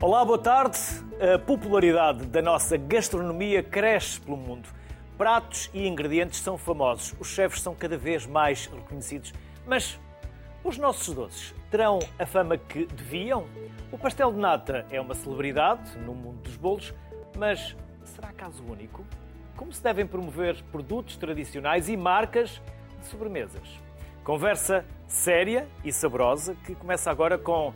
Olá, boa tarde. A popularidade da nossa gastronomia cresce pelo mundo. Pratos e ingredientes são famosos, os chefes são cada vez mais reconhecidos. Mas os nossos doces terão a fama que deviam? O pastel de nata é uma celebridade no mundo dos bolos, mas será caso único? Como se devem promover produtos tradicionais e marcas de sobremesas? Conversa séria e saborosa que começa agora com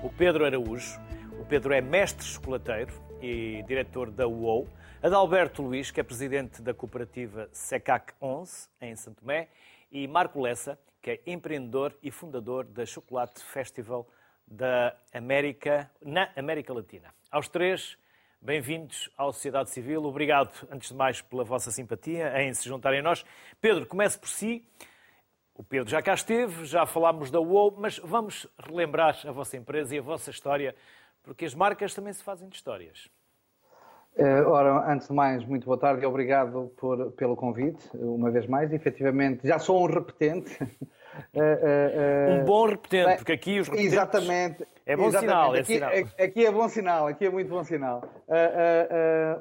o Pedro Araújo. O Pedro é mestre chocolateiro e diretor da UOL. Adalberto Luiz, que é presidente da cooperativa SECAC 11, em Santo Tomé. E Marco Lessa, que é empreendedor e fundador da Chocolate Festival da América, na América Latina. Aos três, bem-vindos à Sociedade Civil. Obrigado, antes de mais, pela vossa simpatia em se juntarem a nós. Pedro, comece por si. O Pedro já cá esteve, já falámos da UOL, mas vamos relembrar a vossa empresa e a vossa história, porque as marcas também se fazem de histórias. Uh, ora, antes de mais, muito boa tarde e obrigado por, pelo convite, uma vez mais. Efetivamente, já sou um repetente. uh, uh, um bom repetente, porque aqui os repetentes... Exatamente. É bom sinal, é aqui, sinal. Aqui é bom sinal, aqui é muito bom sinal.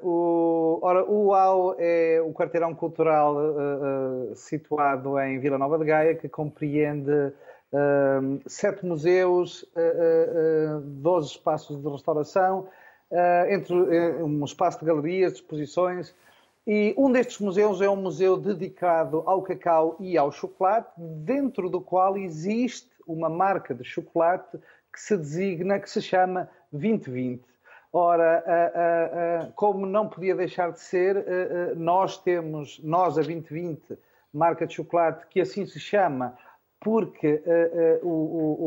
o, ora, o UAU é o quarteirão cultural situado em Vila Nova de Gaia, que compreende sete museus, doze espaços de restauração, uh, entre uh, um espaço de galerias, de exposições. E um destes museus é um museu dedicado ao cacau e ao chocolate, dentro do qual existe uma marca de chocolate que se designa, que se chama 2020. Ora, uh, como não podia deixar de ser, nós temos, nós a 2020, marca de chocolate, que assim se chama, porque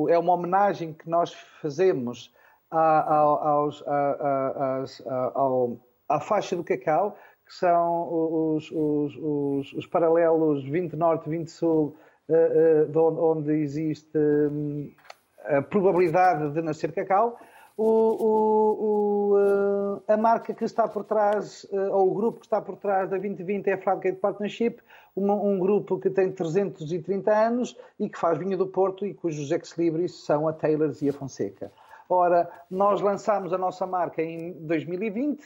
é uma homenagem que nós fazemos aos, ao, à faixa do cacau, que são os, os, os, os paralelos 20 Norte, 20 Sul, uh, uh, onde existe um, a probabilidade de nascer cacau. O, o, o, a marca que está por trás, ou o grupo que está por trás da 2020 é a Fladgate Partnership, um, grupo que tem 330 anos e que faz vinho do Porto e cujos ex-libris são a Taylors e a Fonseca. Ora, nós lançámos a nossa marca em 2020,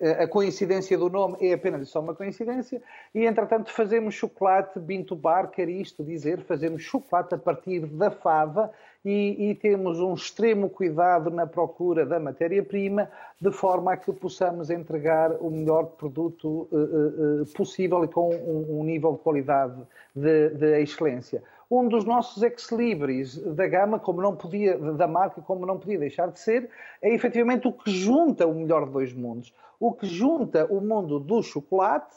eh, a coincidência do nome é apenas só uma coincidência, e entretanto fazemos chocolate Binto Bar, quer isto dizer, fazemos chocolate a partir da fava e, e temos um extremo cuidado na procura da matéria-prima, de forma a que possamos entregar o melhor produto uh, uh, possível e com um, um nível de qualidade de, de excelência um dos nossos ex-libris da gama, como não podia, da marca, como não podia deixar de ser, é efetivamente o que junta o melhor de dois mundos. O que junta o mundo do chocolate,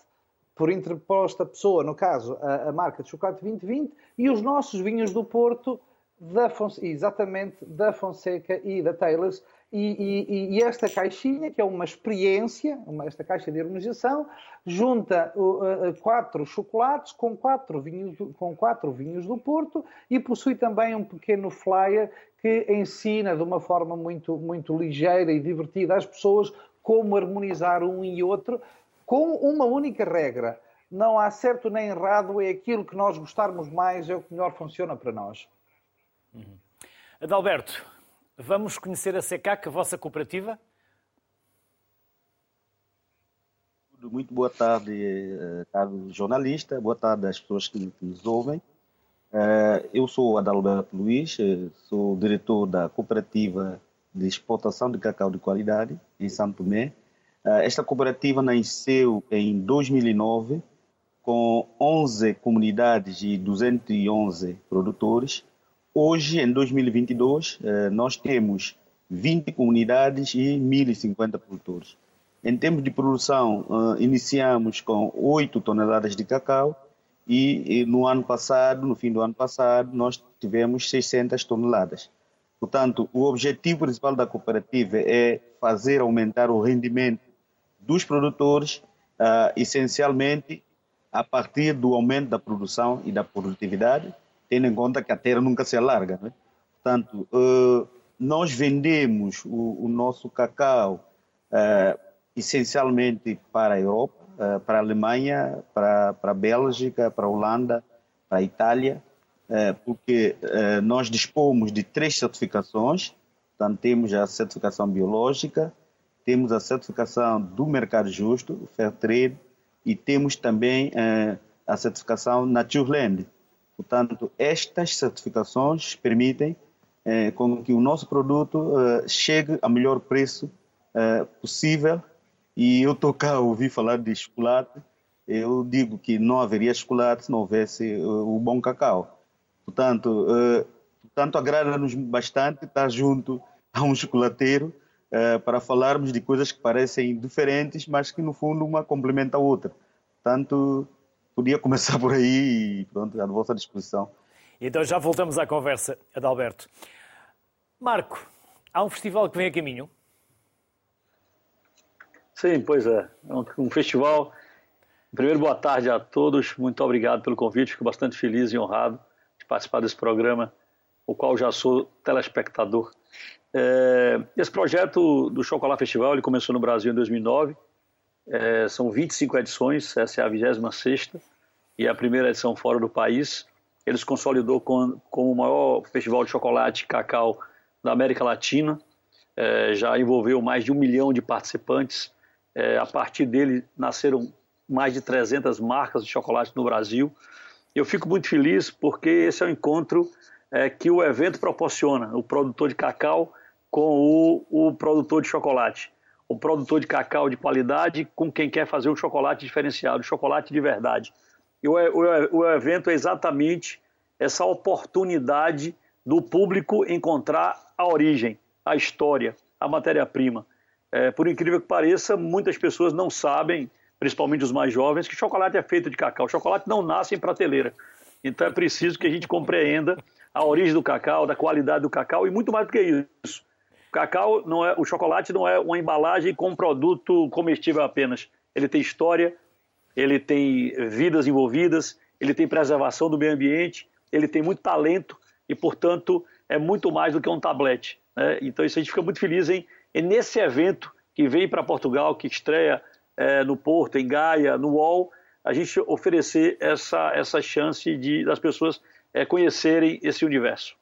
por interposta pessoa, no caso, a, a marca de chocolate 2020, e os nossos vinhos do Porto, da exatamente da Fonseca e da Taylors, e, e, e, esta caixinha, que é uma experiência, uma, esta caixa de harmonização, junta uh, uh, quatro chocolates com quatro, vinhos, com quatro vinhos do Porto e possui também um pequeno flyer que ensina de uma forma muito, muito ligeira e divertida às pessoas como harmonizar um e outro com uma única regra. Não há certo nem errado, é aquilo que nós gostarmos mais, é o que melhor funciona para nós. Uhum. Adalberto, Vamos conhecer a SECAC, a vossa cooperativa? Muito boa tarde, eh, caro jornalista, boa tarde às pessoas que nos ouvem. Eh, eu sou Adalberto Luiz, eh, sou diretor da cooperativa de exportação de cacau de qualidade em Santo Tomé. Esta cooperativa nasceu em 2009 com 11 comunidades e 211 produtores Hoje, em 2022, eh, nós temos 20 comunidades e 1.050 produtores. Em termos de produção, eh, iniciamos com 8 toneladas de cacau e no ano passado, no fim do ano passado, nós tivemos 600 toneladas. Portanto, o objetivo principal da cooperativa é fazer aumentar o rendimento dos produtores, uh, essencialmente a partir do aumento da produção e da produtividade, tendo em conta que a terra nunca se alarga. Né? Portanto, uh, nós vendemos o, o nosso cacau uh, essencialmente para a Europa, uh, para a Alemanha, para, para a Bélgica, para a Holanda, para a Itália, porque nós dispomos de três certificações, Portanto, temos a certificação biológica, temos a certificação do mercado justo, o Fair Trade, e temos também a certificação Naturland. Portanto, estas certificações permitem eh, com que o nosso produto eh, chegue a melhor preço eh, possível. E eu estou cá a ouvir falar de chocolate, eu digo que não haveria chocolate se não houvesse eh, o bom cacau. Portanto, eh, Portanto, agrada-nos bastante estar junto a um chocolateiro uh, para falarmos de coisas que parecem diferentes, mas que no fundo uma complementa a outra. Portanto, podia começar por aí e pronto, à vossa disposição. Então já voltamos à conversa, Adalberto. Marco, há um festival que vem a caminho? Sim, pois é. É um, um festival. Primeiro, boa tarde a todos. Muito obrigado pelo convite. Fico bastante feliz e honrado de participar desse programa o qual já sou telespectador. É, esse projeto do Chocolate Festival ele começou no Brasil em 2009. É, são 25 edições, essa é a 26 e a primeira edição fora do país. Ele se consolidou com, com o maior festival de chocolate e cacau da América Latina. É, já envolveu mais de um milhão de participantes. É, a partir dele nasceram mais de 300 marcas de chocolate no Brasil. Eu fico muito feliz porque esse é o encontro é, que o evento proporciona, o produtor de cacau com o, o produtor de chocolate. O produtor de cacau de qualidade com quem quer fazer o chocolate diferenciado, chocolate de verdade. E o, o, o evento é exatamente essa oportunidade do público encontrar a origem, a história, a matéria-prima. É, por incrível que pareça, muitas pessoas não sabem, principalmente os mais jovens, que chocolate é feito de cacau. Chocolate não nasce em prateleira. Então é preciso que a gente compreenda a origem do cacau, da qualidade do cacau e muito mais do que isso. Cacau não é, o chocolate não é uma embalagem com produto comestível apenas. Ele tem história, ele tem vidas envolvidas, ele tem preservação do meio ambiente, ele tem muito talento e, portanto, é muito mais do que um tablete. Né? Então, isso a gente fica muito feliz em, em nesse evento que vem para Portugal, que estreia é, no Porto, em Gaia, no UOL, a gente oferecer essa, essa chance de, das pessoas é, conhecerem esse universo.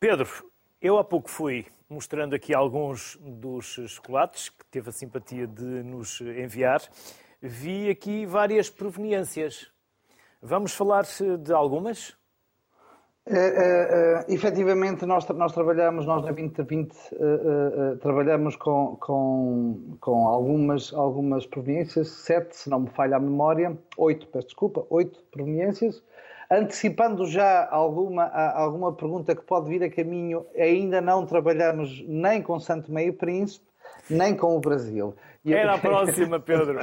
Pedro, eu há pouco fui mostrando aqui alguns dos chocolates que teve a simpatia de nos enviar. Vi aqui várias proveniências. Vamos falar de algumas? Uh, uh, uh, efetivamente, nós, nós trabalhamos, nós na 2020 uh, trabalhamos com, com, com algumas, algumas proveniências, sete, se não me falha a memória, oito, peço desculpa, oito proveniências. Antecipando já alguma, alguma pergunta que pode vir a caminho, ainda não trabalhamos nem com Santo Meio Príncipe, nem com o Brasil. Era a próxima, Pedro.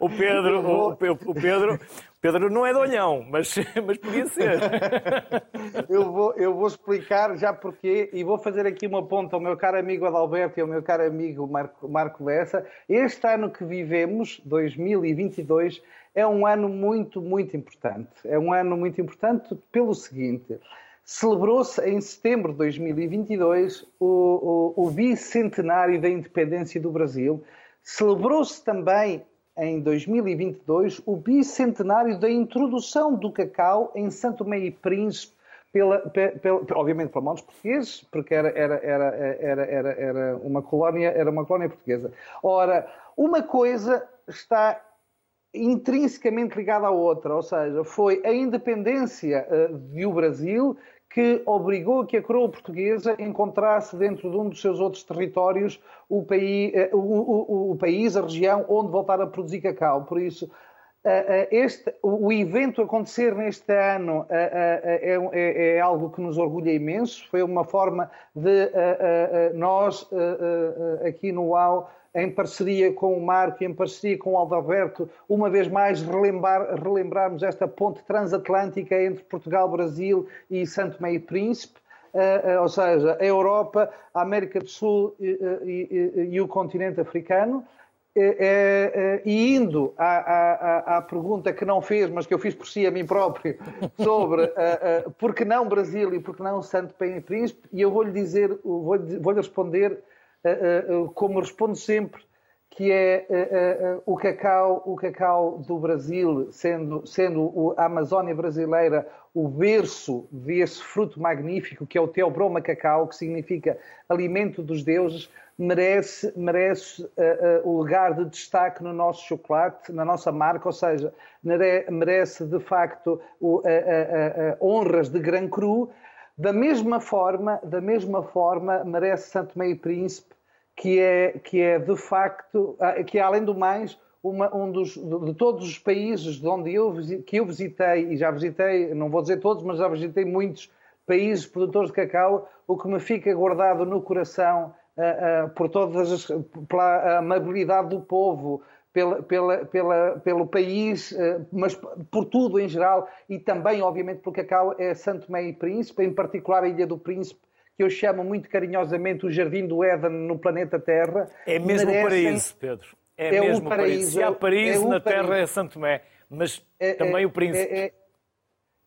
O Pedro, o, o, Pedro, Pedro não é de olhão, mas, mas podia ser. Eu vou, eu vou explicar já porquê e vou fazer aqui uma ponta ao meu caro amigo Adalberto e ao meu caro amigo Marco, Marco Lessa. Este ano que vivemos, 2022, é um ano muito, muito importante. É um ano muito importante pelo seguinte: celebrou-se em setembro de 2022 o, o, o bicentenário da independência do Brasil. Celebrou-se também em 2022 o bicentenário da introdução do cacau em Santo Meio e Príncipe, pela, pela, obviamente pela mão dos portugueses, porque era, era, era, era, era, era, uma colónia, era uma colónia portuguesa. Ora, uma coisa está intrinsecamente ligada à outra, ou seja, foi a independência uh, do Brasil que obrigou que a coroa portuguesa encontrasse dentro de um dos seus outros territórios o país, uh, o, o, o, país a região onde voltar a produzir cacau. Por isso, uh, este, o evento acontecer neste ano é, é, é, algo que nos orgulha imenso. Foi uma forma de nós, aqui no UAU, em parceria com o Marco e em parceria com o Aldaverto, uma vez mais relembrar, relembrarmos esta ponte transatlântica entre Portugal, Brasil e Santo Meio Príncipe, uh, uh, ou seja, a Europa, a América do Sul e, e, e o continente africano. e indo à, à, à, pergunta que não fez, mas que eu fiz por si a mim próprio, sobre uh, por que não Brasil e por que não Santo Meio Príncipe, e eu vou-lhe dizer, vou-lhe vou responder como respondo sempre, que é uh, uh, o, cacau, o cacau do Brasil, sendo, sendo a Amazónia brasileira o berço desse fruto magnífico que é o Teobroma cacau, que significa alimento dos deuses, merece, merece uh, o lugar de destaque no nosso chocolate, na nossa marca, ou seja, merece de facto honras de Gran Cru. Da mesma forma, da mesma forma merece Santo Meio Príncipe que é, que é de facto, ah, que é além do mais, uma, um dos, de todos os países de onde eu, que eu visitei, e já visitei, não vou dizer todos, mas já visitei muitos países produtores de cacau, o que me fica guardado no coração uh, uh, por todas as, pela amabilidade do povo, pela, pela, pela, pelo país, uh, mas por tudo em geral, e também, obviamente, pelo cacau, é Santo Meio e Príncipe, em particular a Ilha do Príncipe, que eu chamo muito carinhosamente o Jardim do Éden no planeta Terra. É mesmo merecem... o paraíso, Pedro. É, é mesmo o paraíso. Se há paraíso é na paraíso. Terra é Santo Tomé, mas é, também é, o príncipe.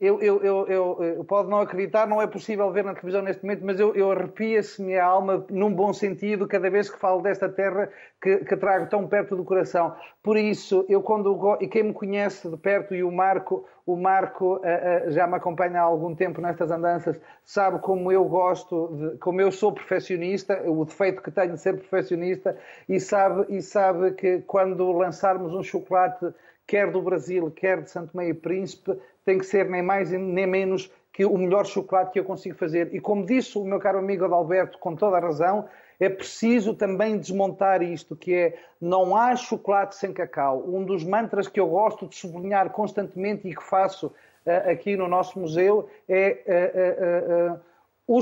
É, eu, eu, eu, eu, pode não acreditar, não é possível ver na televisão neste momento, mas eu, eu arrepia-se minha alma, num bom sentido, cada vez que falo desta terra que, que, trago tão perto do coração. Por isso, eu quando e quem me conhece de perto e o Marco, o Marco uh, uh, já me acompanha há algum tempo nestas andanças, sabe como eu gosto, de, como eu sou perfeccionista, o defeito que tenho de ser perfeccionista, e sabe, e sabe que quando lançarmos um chocolate quer do Brasil, quer de Santo Meio Príncipe, tem que ser nem mais nem menos que o melhor chocolate que eu consigo fazer. E como disse o meu caro amigo Adalberto, com toda a razão, é preciso também desmontar isto, que é não há chocolate sem cacau. Um dos mantras que eu gosto de sublinhar constantemente e que faço uh, aqui no nosso museu é uh, uh, o,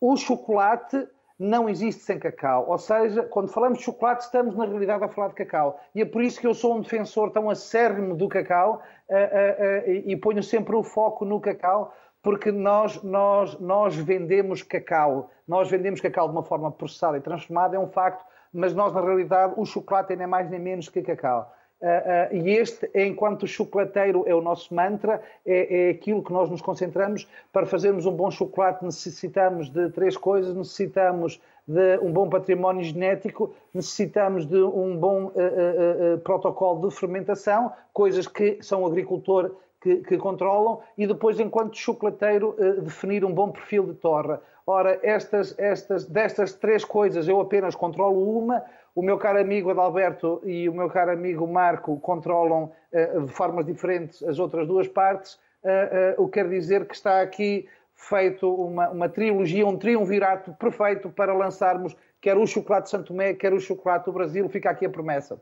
o chocolate não existe sem cacau. Ou seja, quando falamos de chocolate, estamos na realidade a falar de cacau. E é por isso que eu sou um defensor tão acérrimo do cacau uh, uh, uh, e ponho sempre o foco no cacau, porque nós, nós, nós vendemos cacau. Nós vendemos cacau de uma forma processada e transformada, é um facto, mas nós, na realidade, o chocolate é mais nem menos que cacau. Uh, uh, e este, enquanto chocolateiro, é o nosso mantra, é, é, aquilo que nós nos concentramos. Para fazermos um bom chocolate, necessitamos de três coisas: necessitamos de um bom património genético, necessitamos de um bom uh, protocolo de fermentação, coisas que são agricultor que, que controlam, e depois, enquanto chocolateiro, definir um bom perfil de torra. Ora, estas, estas, destas três coisas eu apenas controlo uma, o meu caro amigo Adalberto e o meu caro amigo Marco controlam uh, de formas diferentes as outras duas partes, uh, uh, o que quer dizer que está aqui feito uma, uma trilogia, um triunvirato perfeito para lançarmos quer o chocolate Santo Tomé, quer o chocolate do Brasil. Fica aqui a promessa.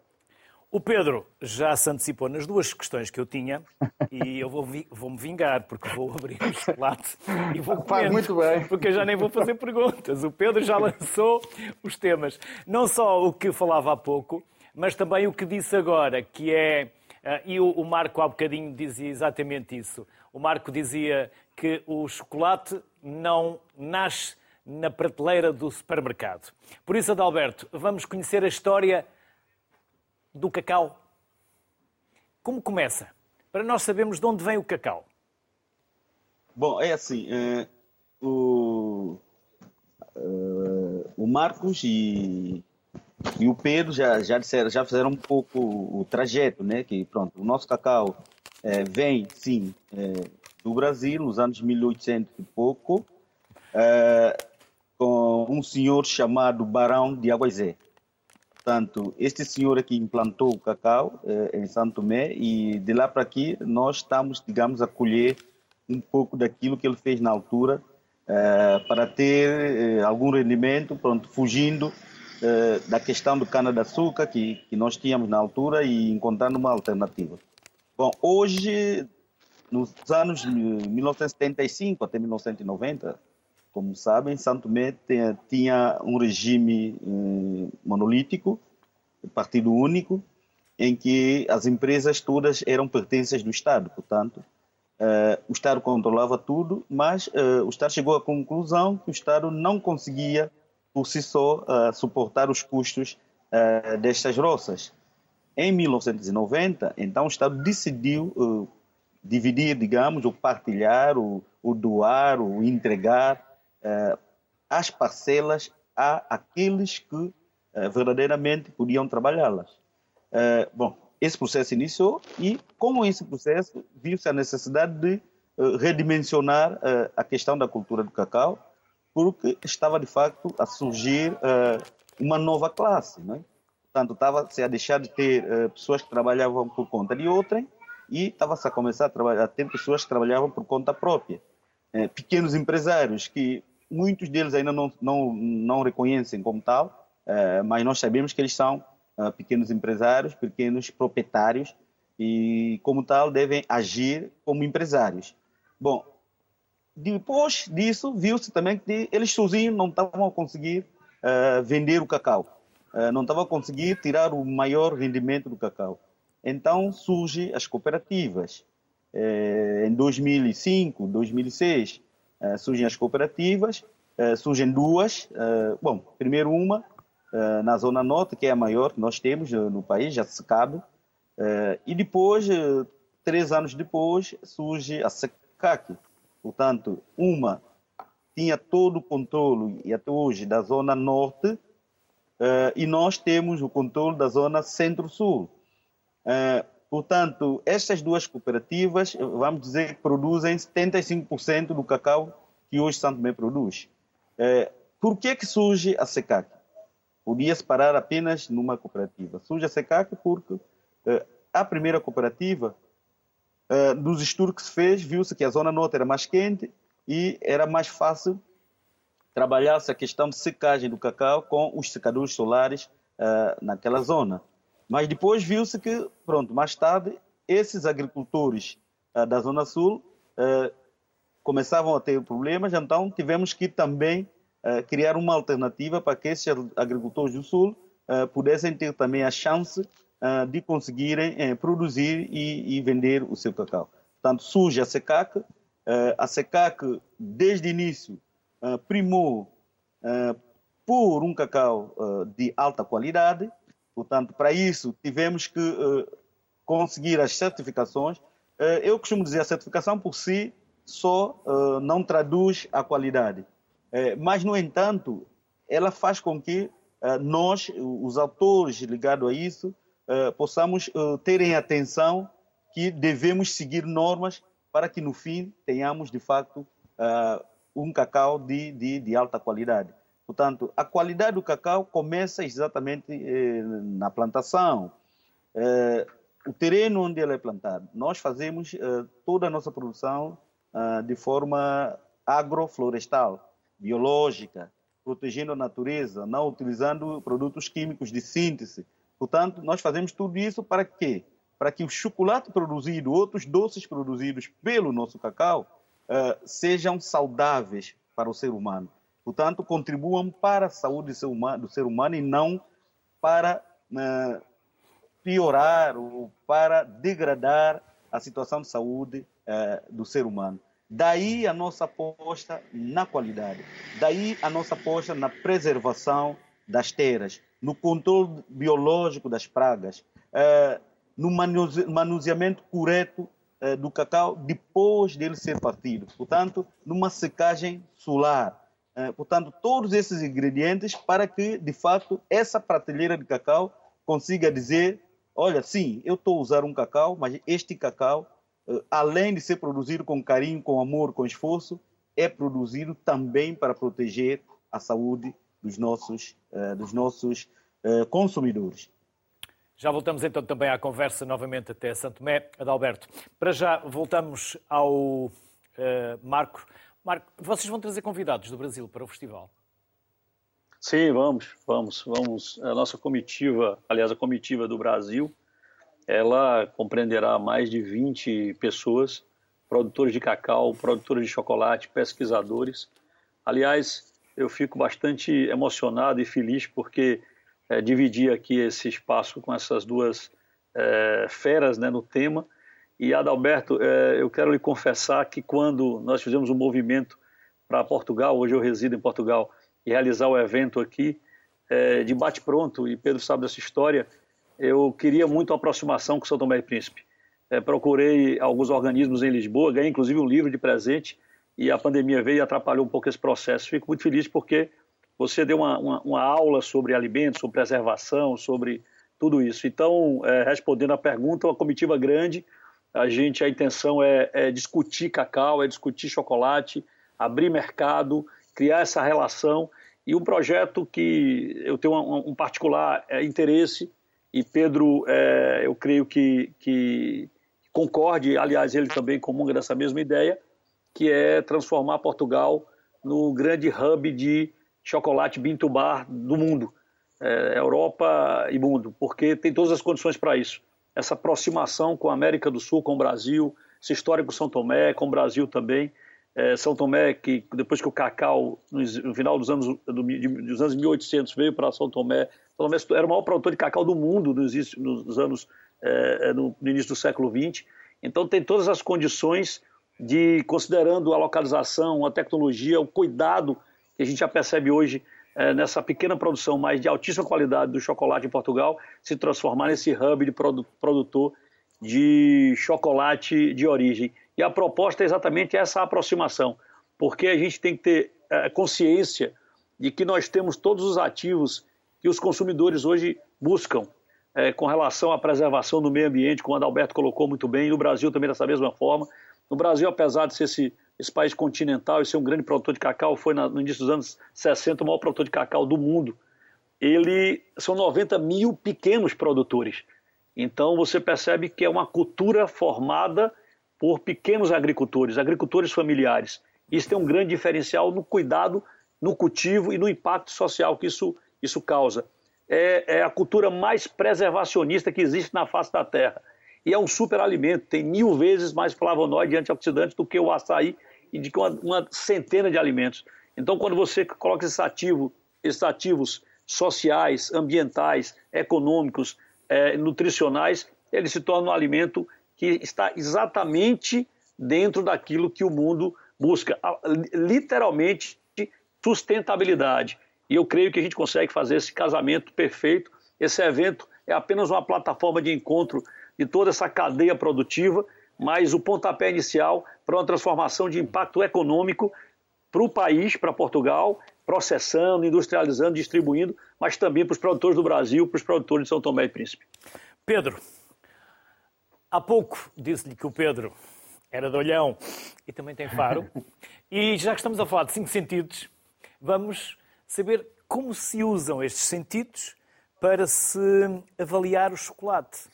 O Pedro já se antecipou nas duas questões que eu tinha e eu vou-me vou vingar, porque vou abrir o chocolate e vou comer. muito bem. Porque eu já nem vou fazer perguntas. O Pedro já lançou os temas. Não só o que falava há pouco, mas também o que disse agora, que é... Eh, e o Marco há bocadinho dizia exatamente isso. O Marco dizia que o chocolate não nasce na prateleira do supermercado. Por isso, Adalberto, vamos conhecer a história do cacau? Como começa? Para nós sabermos de onde vem o cacau. Bom, é assim, é, o, é, o Marcos e, e o Pedro já, já, disseram, já fizeram um pouco o trajeto, né? Que pronto, o nosso cacau é, vem, sim, é, do Brasil, nos anos 1800 e pouco, é, com um senhor chamado Barão de Aguazé. Portanto, este senhor aqui implantou o cacau eh, em Santo Tomé e de lá para aqui nós estamos, digamos, a colher um pouco daquilo que ele fez na altura eh, para ter eh, algum rendimento, pronto, fugindo eh, da questão do cana-de-açúcar que, que nós tínhamos na altura e encontrando uma alternativa. Bom, hoje, nos anos 1975 até 1990, como sabem, Santo Tomé tinha, tinha um regime eh, monolítico, partido único, em que as empresas todas eram pertences do Estado. Portanto, eh, o Estado controlava tudo, mas eh, o Estado chegou à conclusão que o Estado não conseguia, por si só, eh, suportar os custos eh, destas roças. Em 1990, então, o Estado decidiu eh, dividir, digamos, ou partilhar, ou, ou doar, ou entregar uh, as parcelas a aqueles que verdadeiramente podiam trabalhá-las. bom, esse processo iniciou e, com esse processo, viu-se a necessidade de redimensionar a questão da cultura do cacau, porque estava de facto a surgir uma nova classe, né? Portanto, estava-se a deixar de ter pessoas que trabalhavam por conta de outrem e estava-se a começar a, a ter pessoas que trabalhavam por conta própria. Pequenos empresários que muitos deles ainda não, não, não reconhecem como tal, uh, mas nós sabemos que eles são pequenos empresários, pequenos proprietários e, como tal, devem agir como empresários. Bom, depois disso, viu-se também que eles sozinhos não estavam a conseguir vender o cacau. Eh, não estava a conseguir tirar o maior rendimento do cacau. Então surgem as cooperativas. Eh, em 2005, 2006, eh, surgem as cooperativas, surgem duas. Bom, primeiro uma na Zona Norte, que é a maior que nós temos no país, já se cabe. E depois, três anos depois, surge a SECAC. Portanto, uma tinha todo o controle, e até hoje, da Zona Norte, e nós temos o controle da zona centro-sul. Portanto, estas duas cooperativas, vamos dizer produzem 75% do cacau que hoje Santo Tomé produz. Uh, por que que surge a SECAC? Podia-se parar apenas numa cooperativa. Surge a SECAC porque a primeira cooperativa, dos estudos que se fez, viu-se que a zona norte era mais quente e era mais fácil trabalhasse a questão de secagem do cacau com os secadores solares uh, naquela zona. Mas depois viu-se que, pronto, mais tarde, esses agricultores uh, da Zona Sul uh, começavam a ter problemas, então tivemos que também criar uma alternativa para que esses agricultores do Sul pudessem ter também a chance de conseguirem produzir e, e, vender o seu cacau. Portanto, surge a SECAC. a SECAC, desde o início, uh, primou uh, por um cacau uh, de alta qualidade. Portanto, para isso tivemos que conseguir as certificações. eu costumo dizer a certificação por si só não traduz a qualidade, mas no entanto ela faz com que nós, os autores ligados a isso, possamos terem atenção que devemos seguir normas para que no fim tenhamos de facto um cacau de, de, de alta qualidade. Portanto, a qualidade do cacau começa exatamente eh, na plantação. Eh, o terreno onde ele é plantado. Nós fazemos eh, toda a nossa produção ah, de forma agroflorestal, biológica, protegendo a natureza, não utilizando produtos químicos de síntese. Portanto, nós fazemos tudo isso para quê? Para que o chocolate produzido, outros doces produzidos pelo nosso cacau, uh, sejam saudáveis para o ser humano. Portanto, contribuam para a saúde do ser humano, e não para uh, piorar ou para degradar a situação de saúde uh, do ser humano. Daí a nossa aposta na qualidade, daí a nossa aposta na preservação das terras, no controle biológico das pragas, uh, no manuseamento correto eh, do cacau depois dele ser partido. Portanto, numa secagem solar. Eh, portanto, todos esses ingredientes para que, de fato, essa prateleira de cacau consiga dizer: olha, sim, eu estou a usar um cacau, mas este cacau, eh, além de ser produzido com carinho, com amor, com esforço, é produzido também para proteger a saúde dos nossos, dos nossos consumidores. Já voltamos então também à conversa novamente até Santo Tomé, Adalberto. Para já voltamos ao uh, Marco. Marco, vocês vão trazer convidados do Brasil para o festival? Sim, vamos, vamos, vamos. A nossa comitiva, aliás, a comitiva do Brasil, ela compreenderá mais de 20 pessoas, produtores de cacau, produtores de chocolate, pesquisadores. Aliás, eu fico bastante emocionado e feliz porque é, dividir aqui esse espaço com essas duas é, feras né, no tema. E Adalberto, é, eu quero lhe confessar que quando nós fizemos um movimento para Portugal, hoje eu resido em Portugal, e realizar o evento aqui, é, de bate-pronto, e Pedro sabe dessa história, eu queria muito a aproximação com São Tomé e Príncipe. É, procurei alguns organismos em Lisboa, ganhei inclusive um livro de presente, e a pandemia veio e atrapalhou um pouco esse processo. Fico muito feliz porque você deu uma, uma, uma aula sobre alimentos, sobre preservação, sobre tudo isso. Então, respondendo à pergunta, uma comitiva grande, a gente, a intenção é, é, discutir cacau, é discutir chocolate, abrir mercado, criar essa relação e um projeto que eu tenho um, um particular é, interesse e Pedro, é, eu creio que, que concorde, aliás, ele também comunga dessa mesma ideia, que é transformar Portugal no grande hub de chocolate Bintu Bar do mundo, é, Europa e mundo, porque tem todas as condições para isso. Essa aproximação com a América do Sul, com o Brasil, esse histórico São Tomé, com o Brasil também. É, São Tomé, que depois que o cacau, no final dos anos, do, dos anos 1800, veio para São Tomé, São Tomé era o maior produtor de cacau do mundo nos, nos anos, é, é, no, no início do século XX. Então tem todas as condições de, considerando a localização, a tecnologia, o cuidado que a gente já percebe hoje nessa pequena produção, mas de altíssima qualidade do chocolate em Portugal, se transformar nesse hub de produ produtor de chocolate de origem. E a proposta é exatamente essa aproximação, porque a gente tem que ter é, consciência de que nós temos todos os ativos que os consumidores hoje buscam é, com relação à preservação do meio ambiente, como o Adalberto colocou muito bem, e no Brasil também dessa mesma forma. No Brasil, apesar de ser esse esse país continental e ser um grande produtor de cacau, foi no início dos anos 60 o maior produtor de cacau do mundo. Ele são 90 mil pequenos produtores. Então você percebe que é uma cultura formada por pequenos agricultores, agricultores familiares. Isso tem um grande diferencial no cuidado, no cultivo e no impacto social que isso, isso causa. É, é a cultura mais preservacionista que existe na face da Terra e é um superalimento, tem mil vezes mais flavonoide e antioxidante do que o açaí e de uma, uma centena de alimentos. Então, quando você coloca esses, ativo, esses ativos sociais, ambientais, econômicos, é, nutricionais, ele se torna um alimento que está exatamente dentro daquilo que o mundo busca, literalmente sustentabilidade. E eu creio que a gente consegue fazer esse casamento perfeito. Esse evento é apenas uma plataforma de encontro de toda essa cadeia produtiva, mas o pontapé inicial para uma transformação de impacto econômico para o país, para Portugal, processando, industrializando, distribuindo, mas também para os produtores do Brasil, para os produtores de São Tomé e Príncipe. Pedro, há pouco disse-lhe que o Pedro era de olhão e também tem faro. e já que estamos a falar de cinco sentidos, vamos saber como se usam estes sentidos para se avaliar o chocolate.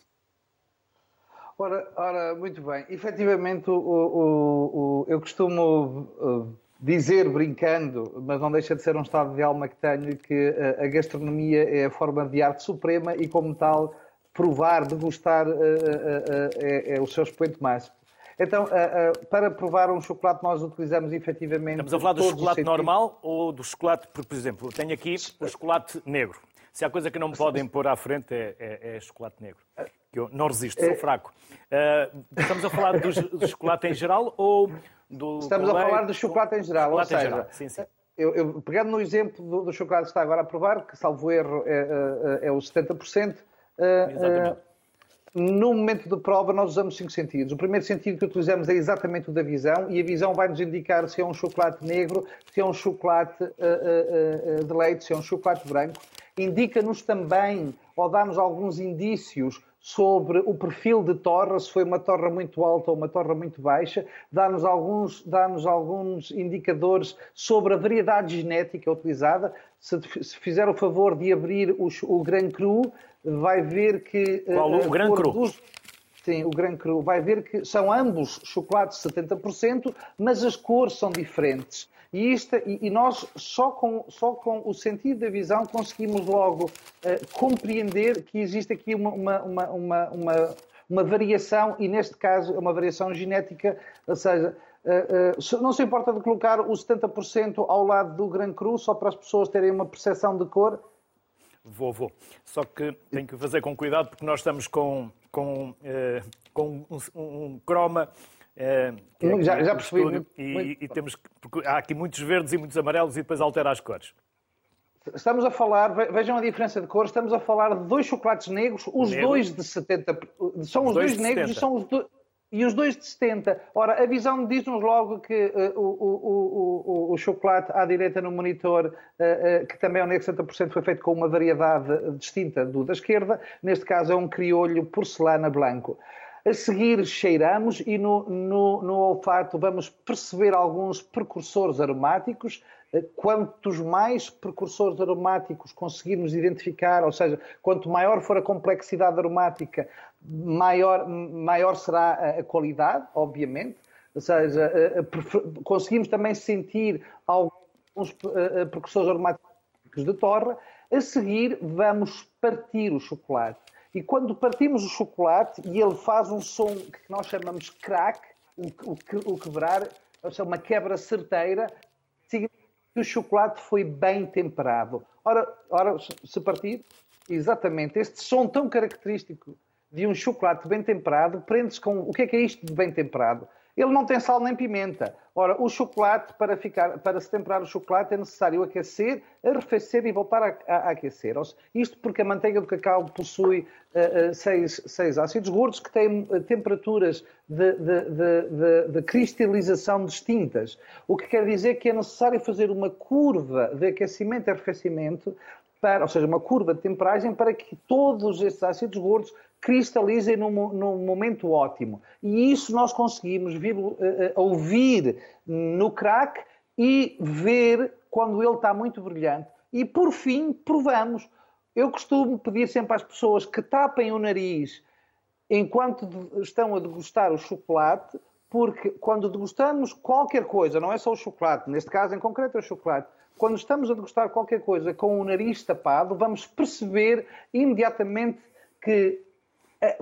Ora, ora, muito bem. Efetivamente, o, o, o, eu costumo uh, dizer, brincando, mas não deixa de ser um estado de alma que tenho, que uh, a gastronomia é a forma de arte suprema e, como tal, provar, degustar uh, é, é, o seu expoente máximo. Então, para provar um chocolate, nós utilizamos efetivamente. Estamos a falar do chocolate normal ou do chocolate, por exemplo, tenho aqui o chocolate negro. Se há coisa que não me podem pôr à frente é, é, é chocolate negro que eu não resisto, sou é. fraco. Uh, estamos a falar do, do, chocolate em geral ou do. Estamos a falar do chocolate em geral, chocolate ou seja, geral. Sim, sim. Eu, eu, pegando no exemplo do, do, chocolate que está agora a provar, que salvo erro é, é, é o 70%, uh, uh, no momento de prova nós usamos cinco sentidos. O primeiro sentido que utilizamos é exatamente o da visão e a visão vai nos indicar se é um chocolate negro, se é um chocolate de leite, se é um chocolate branco. Indica-nos também, ou dá-nos alguns indícios sobre o perfil de torre, se foi uma torre muito alta ou uma torre muito baixa, dá-nos alguns, dá alguns indicadores sobre a variedade genética utilizada. Se, se fizer o favor de abrir o, o Gran Cru, vai ver que... Eh, Qual o Gran Cru? Dos, sim, o Gran Cru. Vai ver que são ambos chocolates 70%, mas as cores são diferentes. E, isto, e, e, nós, só com, só com o sentido da visão, conseguimos logo uh, compreender que existe aqui uma, uma, uma, uma, uma variação, e neste caso é uma variação genética, ou seja, uh, uh, não se importa de colocar o 70% ao lado do Gran Cru, só para as pessoas terem uma percepção de cor? Vou, vou. Só que tenho que fazer com cuidado, porque nós estamos com, com, com um, um croma já, já percebi. Muito, e, muito... e, temos há aqui muitos verdes e muitos amarelos e depois altera as cores. Estamos a falar, vejam a diferença de cores, estamos a falar de dois chocolates negros, os Negro. dois de 70. São os, os dois, dois negros 70. e são os dois. e os dois de 70. Ora, a visão diz-nos logo que uh, o, o, o, o, chocolate à direita no monitor, uh, uh, que também é o negro 70%, foi feito com uma variedade distinta do da esquerda. Neste caso é um criolho porcelana branco. A seguir cheiramos e no, no, no olfato vamos perceber alguns precursores aromáticos, quantos mais precursores aromáticos conseguirmos identificar, ou seja, quanto maior for a complexidade aromática, maior, maior será a qualidade, obviamente. Ou seja, eh, eh, conseguimos também sentir alguns eh, precursores aromáticos de torre. A seguir, vamos partir o chocolate. E quando partimos o chocolate, e ele faz um som que nós chamamos crack, o, o, o quebrar, ou seja, uma quebra certeira, significa que o chocolate foi bem temperado. Ora, ora se partir, exatamente, este som tão característico de um chocolate bem temperado prende-se com o que é que é isto de bem temperado? Ele não tem sal nem pimenta. Ora, o chocolate, para, ficar, para se temperar o chocolate, é necessário aquecer, arrefecer e voltar a, a, a aquecer. Isto porque a manteiga do cacau possui uh, uh, seis, seis, ácidos gordos que têm uh, temperaturas de, de, de, de, cristalização distintas. O que quer dizer que é necessário fazer uma curva de aquecimento e arrefecimento, para, ou seja, uma curva de temperagem para que todos estes ácidos gordos cristalizem num, num momento ótimo. E isso nós conseguimos vir, uh, ouvir no crack e ver quando ele está muito brilhante. E por fim, provamos. Eu costumo pedir sempre às pessoas que tapem o nariz enquanto estão a degustar o chocolate, porque quando degustamos qualquer coisa, não é só o chocolate, neste caso em concreto é o chocolate, quando estamos a degustar qualquer coisa com o nariz tapado, vamos perceber imediatamente que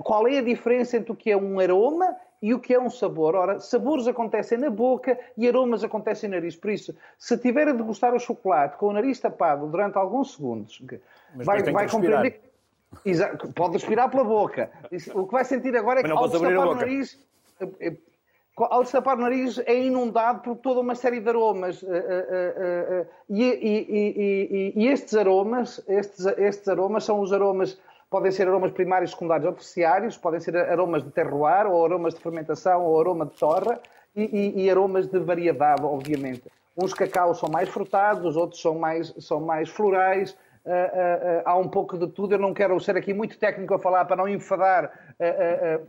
qual é a diferença entre o que é um aroma e o que é um sabor. Ora, sabores acontecem na boca e aromas acontecem no nariz. Por isso, se tiver a degustar o chocolate com o nariz tapado durante alguns segundos, Mas vai, vai compreender. Exato, pode respirar pela boca. O que vai sentir agora é que ao destapar o nariz. Eh, eh, ao destapar o nariz é inundado por toda uma série de aromas. Eh, e, e, e, e estes aromas, estes, estes aromas são os aromas podem ser aromas primários, secundários ou terciários, podem ser aromas de terroir, ou aromas de fermentação, ou aroma de torra, e, e, e aromas de variedade, obviamente. Uns cacau são mais frutados, os outros são mais, são mais florais, Uh, uh, uh, há um pouco de tudo. Eu não quero ser aqui muito técnico a falar para não enfadar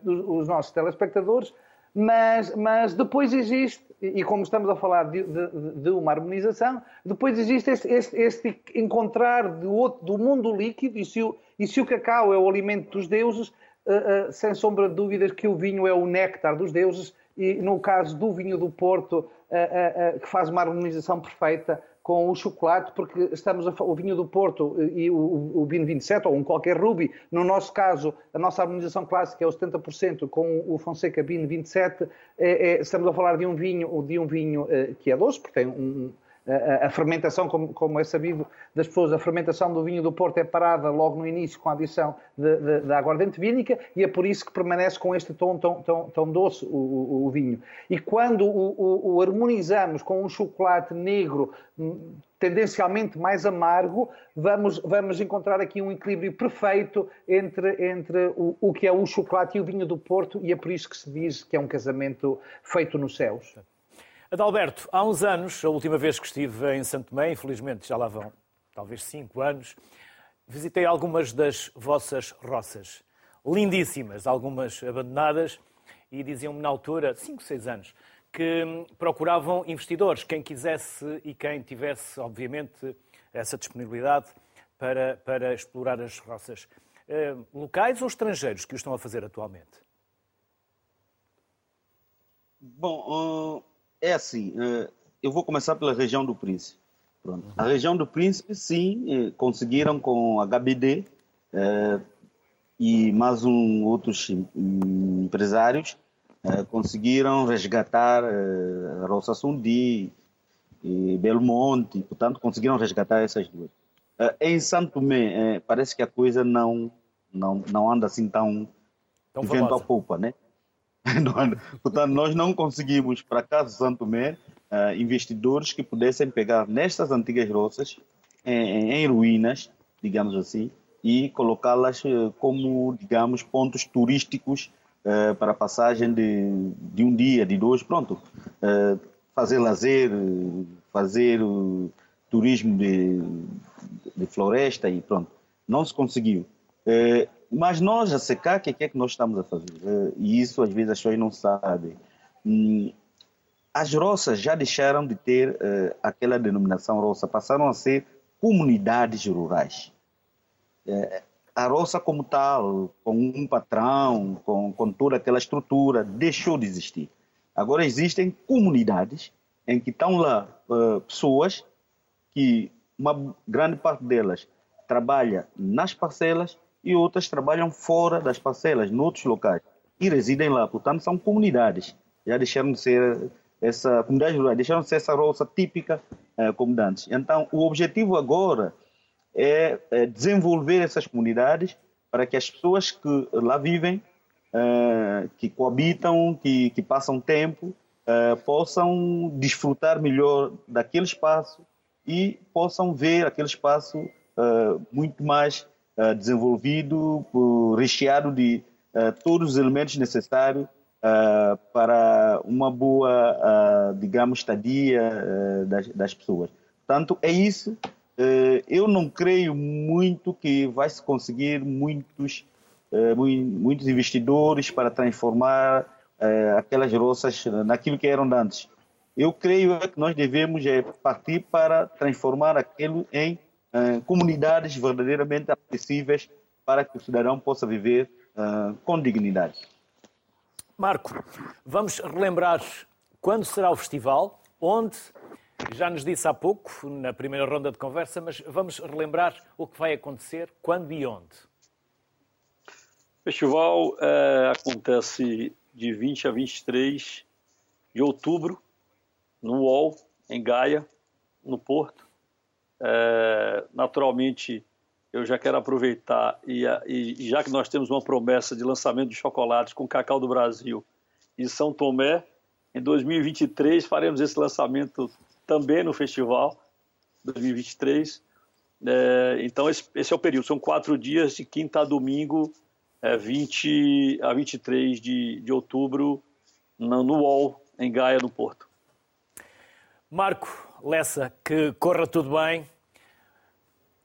os, os, nossos telespectadores, mas, mas depois existe, e como estamos a falar de, de, de uma harmonização, depois existe este, este, este encontrar do, outro, do mundo líquido, e se, o, e se o cacau é o alimento dos deuses, uh, uh, sem sombra de dúvidas que o vinho é o néctar dos deuses, e no caso do vinho do Porto, uh, que faz uma harmonização perfeita, com o chocolate, porque estamos a, o vinho do Porto e o, o vinho 27, ou um qualquer Ruby, no nosso caso, a nossa harmonização clássica é o 70%, com o Fonseca Bin 27, é, é, estamos a falar de um vinho, de um vinho uh, que é doce, porque tem um, a, fermentação, como, como, é sabido das pessoas, a fermentação do vinho do Porto é parada logo no início com a adição da aguardente vínica e é por isso que permanece com este tom tão, tão, tão doce o, o, o, vinho. E quando o, o, harmonizamos com um chocolate negro hum, tendencialmente mais amargo, vamos, vamos encontrar aqui um equilíbrio perfeito entre, entre o, o que é o chocolate e o vinho do Porto e é por isso que se diz que é um casamento feito nos céus. Adalberto, há uns anos, a última vez que estive em Santo Tomé, infelizmente já lá vão talvez cinco anos, visitei algumas das vossas roças, lindíssimas, algumas abandonadas, e diziam-me na altura, cinco, seis anos, que procuravam investidores, quem quisesse e quem tivesse, obviamente, essa disponibilidade para, para explorar as roças. Eh, locais ou estrangeiros que o estão a fazer atualmente? Bom, é assim, é, eu vou começar pela região do Príncipe. Pronto. A região do Príncipe, sim, é, conseguiram com a HBD é, e mais um, outros empresários conseguiram resgatar a Roça Sundi e Belmonte, portanto, conseguiram resgatar essas duas. em Santo Tomé, parece que a coisa não, não, não anda assim tão, tão vento a poupa, né? Portanto, nós não conseguimos, para casa Santo Tomé, uh, investidores que pudessem pegar nestas antigas roças, em, em ruínas, digamos assim, e colocá-las uh, como, digamos, pontos turísticos uh, para passagem de, de um dia, de dois, pronto. Uh, fazer lazer, fazer uh, turismo de, de floresta e pronto. Não se conseguiu. Mas nós, a SECAC, o que é que nós estamos a fazer? e isso às vezes as pessoas não sabem. Hum, as roças já deixaram de ter aquela denominação roça, passaram a ser comunidades rurais a roça como tal, com um patrão, com, com toda aquela estrutura, deixou de existir. Agora existem comunidades em que estão lá uh, pessoas que uma grande parte delas trabalha nas parcelas e outras trabalham fora das parcelas, em outros locais, e residem lá. Portanto, são comunidades. Já deixaram de ser essa comunidade rural, deixaram de ser essa roça típica uh, como antes. Então, o objetivo agora é, é desenvolver essas comunidades para que as pessoas que lá vivem, uh, que coabitam, que, que passam tempo, possam desfrutar melhor daquele espaço e possam ver aquele espaço muito mais desenvolvido, recheado de todos os elementos necessários para uma boa, digamos, estadia das, das pessoas. Portanto, é isso eh, eu não creio muito que vai se conseguir muitos, eh, muitos investidores para transformar eh, aquelas roças naquilo que eram antes. Eu creio que nós devemos partir para transformar aquilo em comunidades verdadeiramente acessíveis para que o cidadão possa viver com dignidade. Marco, vamos relembrar quando será o festival, onde já nos disse há pouco, na primeira ronda de conversa, mas vamos relembrar o que vai acontecer, quando e onde. O festival é, acontece de 20 a 23 de outubro, no UOL, em Gaia, no Porto. É, naturalmente, eu já quero aproveitar, e, e, já que nós temos uma promessa de lançamento de chocolates com Cacau do Brasil e São Tomé, em 2023 faremos esse lançamento também no festival 2023. É, então, esse, esse, é o período. São quatro dias, de quinta a domingo, é, 20 a 23 de, de outubro, no, no UOL, em Gaia, no Porto. Marco Lessa, que corra tudo bem.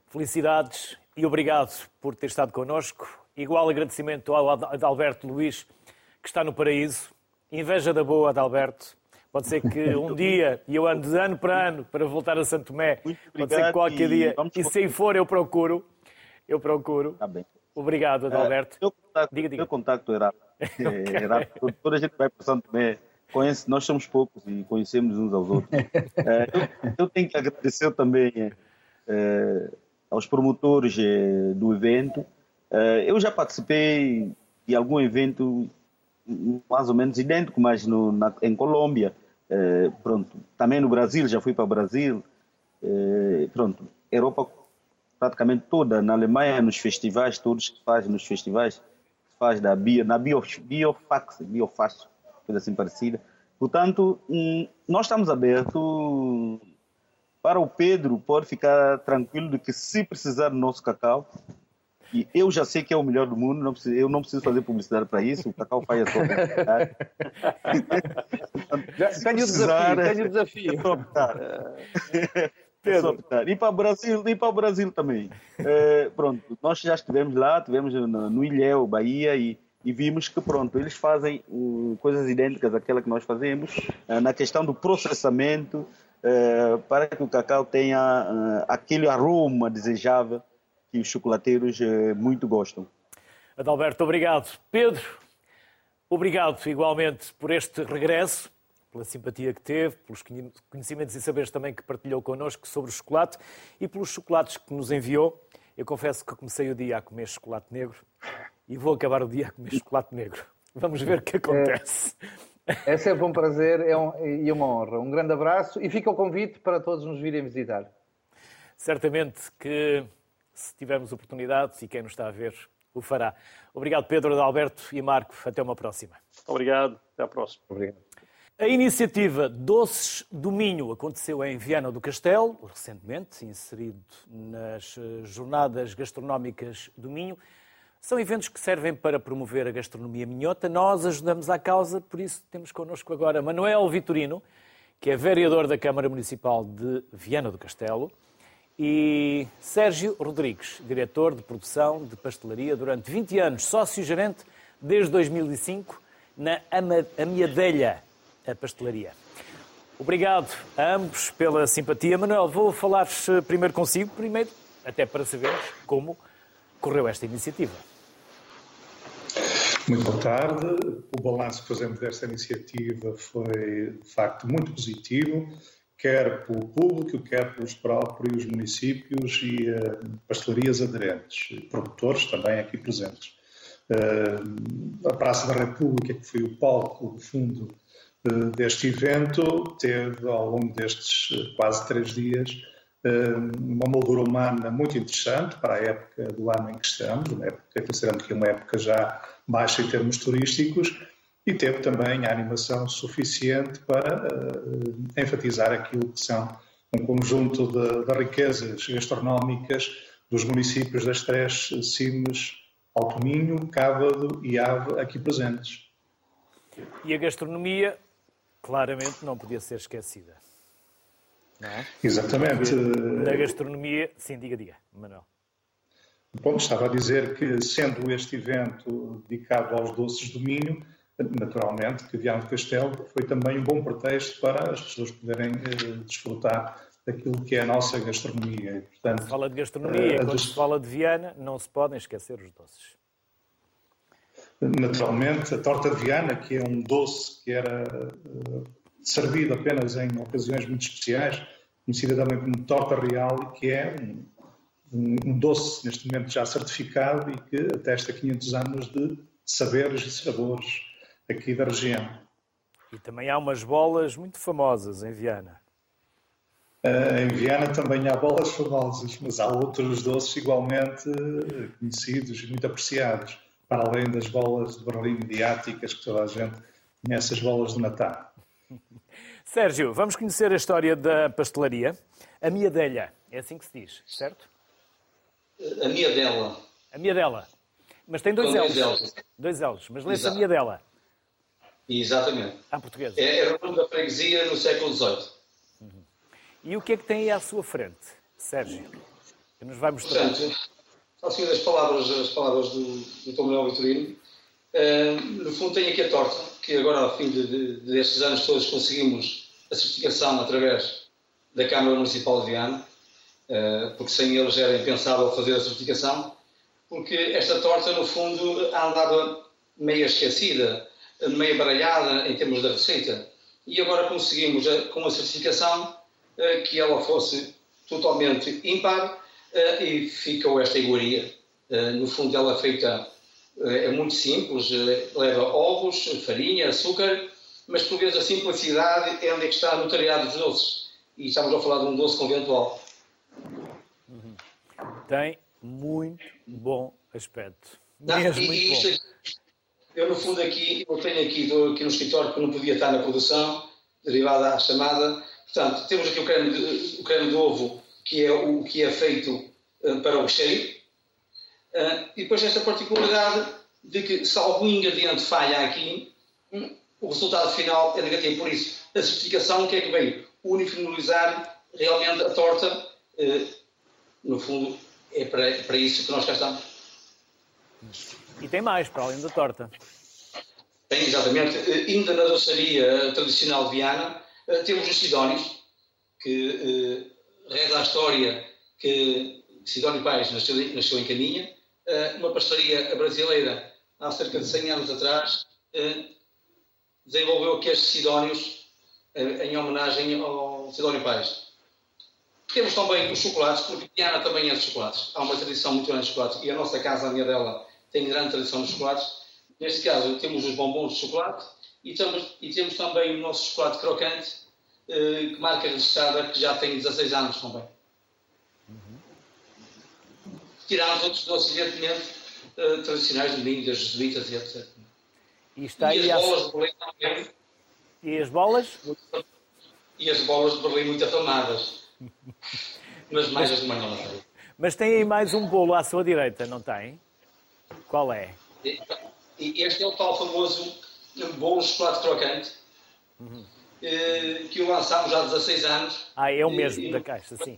Felicidades e obrigado por ter estado connosco. Igual agradecimento ao Adalberto Luiz, que está no paraíso. Inveja da boa, Adalberto. Pode ser que um dia, e eu ando de ano para ano para voltar a Santo Tomé, pode ser que qualquer dia, e se for eu procuro, eu procuro. Está bem. Obrigado, Adalberto. Uh, contacto, diga, diga. Meu contacto era, era toda a gente vai para Santo Tomé, conhece, nós somos poucos e conhecemos uns aos outros. Uh, eu, eu, tenho que agradecer também uh, aos promotores do evento. eu já participei de algum evento mais ou menos idêntico, mas no, na, em Colômbia. Eh, pronto, também no Brasil, já fui para o Brasil, eh, pronto, Europa praticamente toda, na Alemanha, nos festivais, todos que faz nos festivais, faz da bio, na bio, biofax, biofax, coisa assim parecida. Portanto, hum, nós estamos abertos para o Pedro, pode ficar tranquilo de que se precisar do nosso cacau, e eu já sei que é o melhor do mundo, não preciso, eu não preciso fazer publicidade para isso, o Cacau faz a sua publicidade. Ganhe o desafio, ganhe o desafio. Pedro. E para o Brasil, e para o Brasil também. É, pronto, nós já estivemos lá, estivemos no, no Ilhéu, Bahia, e, e vimos que pronto, eles fazem coisas idênticas àquela que nós fazemos uh, na questão do processamento uh, para que o cacau tenha aquele aroma desejável que os chocolateiros eh, muito gostam. Adalberto, obrigado. Pedro, obrigado igualmente por este regresso, pela simpatia que teve, pelos conhecimentos e saberes também que partilhou connosco sobre o chocolate e pelos chocolates que nos enviou. Eu confesso que comecei o dia a comer chocolate negro e vou acabar o dia a comer chocolate negro. Vamos ver o que acontece. É, é sempre um prazer é um, e uma honra. Um grande abraço e fica o convite para todos nos virem visitar. Certamente que se tivermos oportunidade, e quem nos está a ver o fará. Obrigado, Pedro, Alberto e Marco. Até uma próxima. Obrigado. Até à próxima. Obrigado. A iniciativa Doces do Minho aconteceu em Viana do Castelo, recentemente, inserido nas Jornadas Gastronómicas do Minho. São eventos que servem para promover a gastronomia minhota. Nós ajudamos à causa, por isso temos connosco agora Manuel Vitorino, que é vereador da Câmara Municipal de Viana do Castelo, e Sérgio Rodrigues, diretor de produção de pastelaria durante 20 anos, sócio-gerente desde 2005 na Amiadelha, a pastelaria. Obrigado a ambos pela simpatia. Manuel, vou falar primeiro consigo, primeiro, até para sabermos como correu esta iniciativa. Muito boa tarde. O balanço que fazemos desta iniciativa foi, de facto, muito positivo, quer pelo público, quer pelos próprios municípios e uh, pastelarias aderentes, produtores também aqui presentes. Uh, a Praça da República, que foi o palco, no fundo, uh, deste evento, teve, ao longo destes quase três dias, uma moldura humana muito interessante para a época do ano em que estamos, uma época, considerando que é uma época já baixa em termos turísticos, e teve também a animação suficiente para uh, enfatizar aquilo que são um conjunto de, de, riquezas gastronómicas dos municípios das três cimes Alto Minho, Cávado e Ave aqui presentes. E a gastronomia, claramente, não podia ser esquecida. É? Exatamente. Na gastronomia, sim, diga, diga, Manuel. Bom, estava a dizer que, sendo este evento dedicado aos doces do Minho, naturalmente que Viana do Castelo foi também um bom pretexto para as pessoas poderem eh, desfrutar daquilo que é a nossa gastronomia. Portanto, se fala de gastronomia, uh, quando se fala de Viana, não se podem esquecer os doces. Naturalmente, a torta de Viana, que é um doce que era uh, servido apenas em ocasiões muito especiais, conhecida também como torta real, que é um, um, um, doce neste momento já certificado e que atesta 500 anos de saberes e sabores aqui da região. E também há umas bolas muito famosas em Viana. Uh, em Viana também há bolas famosas, mas há outros doces igualmente conhecidos e muito apreciados, para além das bolas de Berlim mediáticas que toda a gente conhece, as bolas de Natal. Sérgio, vamos conhecer a história da pastelaria. A Miadelha, é assim que se diz, certo? A Miadela. A Miadela. Mas tem dois L's. Dois, L's, mas lê-se a Miadela. Exatamente. À portuguesa. É, nome da freguesia no século XVIII. Uhum. E o que é que tem aí à sua frente, Sérgio? Que nos vai mostrar. Portanto, ao seguir as palavras, as palavras do, do Tom Manuel Vitorino, uh, no fundo tem aqui a torta, que agora, ao fim de, de, destes anos todos, conseguimos a certificação através da Câmara Municipal de Viana, uh, porque sem eles era impensável fazer a certificação, porque esta torta, no fundo, andava meio esquecida, meio baralhada em termos da receita. E agora conseguimos, com a certificação, eh, que ela fosse totalmente ímpar eh, e ficou esta iguaria. No fundo, ela é feita, é muito simples, leva ovos, farinha, açúcar, mas por vezes a simplicidade é onde é que está a notariado dos doces. E estamos a falar de um doce conventual. Uhum. Tem muito bom aspecto. Mesmo e, muito isto, bom. Eu, no fundo, aqui, eu tenho aqui, estou aqui no escritório que não podia estar na produção, derivada à chamada. Portanto, temos aqui o creme de, o creme de ovo, que é o que é feito uh, para o recheio. Uh, e depois esta particularidade de que se algum ingrediente falha aqui, um, o resultado final é negativo. Por isso, a certificação, o que é que veio? Uniformizar realmente a torta. Uh, no fundo, é para, para isso que nós cá estamos. E tem mais, para além da torta. Tem, exatamente. Eh, ainda na doçaria tradicional viana, eh, temos os Sidónios, que reza a história que Sidónio Pais nasceu, nasceu em Caminha, uma pastelaria brasileira, há cerca de 100 anos atrás, desenvolveu aqui estes Sidónios em homenagem ao Sidónio Pais. Temos também os chocolates, porque Viana também é de chocolates. Há uma tradição muito grande de chocolates e a nossa casa, a minha dela, tem grande tradição de chocolates. Neste caso, temos os bombons de chocolate e temos, e temos também o nosso chocolate crocante, eh, que marca registrada, que já tem 16 anos também. Tiramos outros doces, evidentemente, eh, tradicionais do Minho, das jesuítas e etc. E, está e as bolas de Berlim também. E as bolas? E as bolas de Berlim muito afamadas. Mas mais as de manhã Mas tem aí mais um bolo à sua direita, não tem? Qual é? Este é o tal famoso bolo chocolate crocante, uhum. que lançámos há 16 anos. Ah, é o mesmo e, da caixa, sim.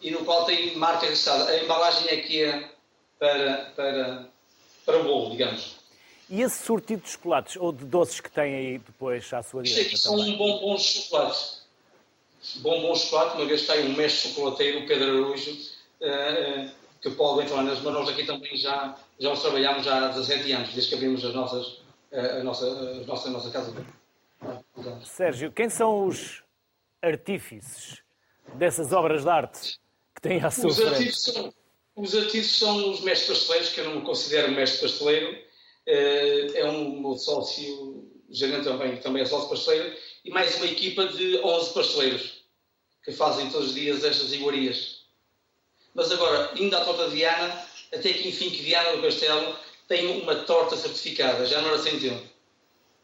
E no qual tem marca registrada. A embalagem aqui é para, para, para o bolo, digamos. E esse sortido de chocolates ou de doces que tem aí depois à sua direita? Isto aqui são bombons de chocolate. Bombons de chocolate, uma vez está aí um mestre chocolateiro, o Pedro Araújo, uh, que pode entrar nas mas nós aqui também já, já os trabalhamos já há 17 anos, desde que abrimos as nossas, uh, a, nossa, a, nossa, a nossa casa. Sérgio, quem são os artífices dessas obras de arte que têm à sua os frente? Artífices são, os são os mestres pasteleiros, que eu não me considero mestre pasteleiro, eh, é um meu sócio, gerente também, também é sócio pasteleiro, e mais uma equipa de 11 pasteleiros que fazem todos os dias estas iguarias. Mas agora, indo à torta de Viana, até que enfim que Viana do Castelo tem uma torta certificada, já não era sem tempo.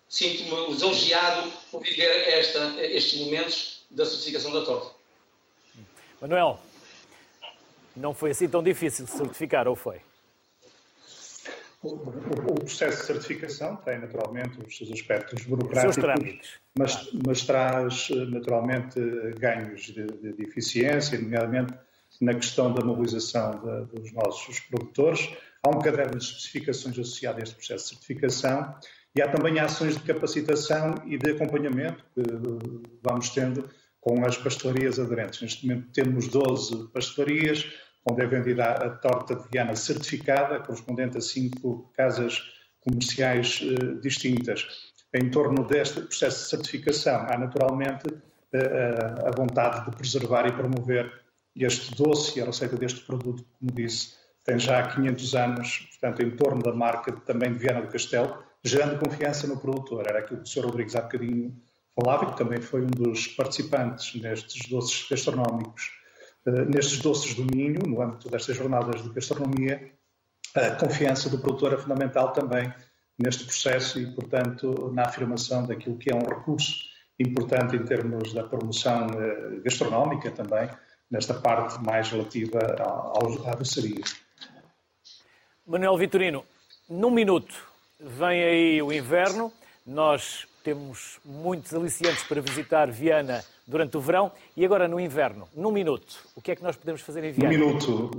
Sinto-me lisonjeado por viver esta, estes momentos da certificação da torta. Manuel, não foi assim tão difícil certificar, ou foi? O, processo de certificação tem naturalmente os seus aspectos burocráticos, mas, mas, traz naturalmente ganhos de, de, de, eficiência, nomeadamente na questão da mobilização de, dos nossos produtores. Há um caderno de especificações associado a este processo de certificação e há também ações de capacitação e de acompanhamento que vamos tendo com as pastelarias aderentes. Neste momento temos 12 pastelarias, onde é vendida a torta de Viana certificada, correspondente a cinco casas comerciais uh, distintas. Em torno deste processo de certificação, há naturalmente uh, a vontade de preservar e promover este doce e a receita deste produto, como disse, tem já 500 anos, portanto, em torno da marca também de Viana do Castelo, gerando confiança no produtor. Era aquilo que o Sr. Rodrigues há bocadinho e que também foi um dos participantes nestes doces gastronómicos eh, nestes doces do Minho, no âmbito destas jornadas de gastronomia, a confiança do produtor é fundamental também neste processo e, portanto, na afirmação daquilo que é um recurso importante em termos da promoção eh, gastronómica também, nesta parte mais relativa à doçaria. Manuel Vitorino, num minuto vem aí o inverno, nós temos muitos aliciantes para visitar Viana durante o verão e agora no inverno. Num minuto, o que é que nós podemos fazer em Viana? Num minuto.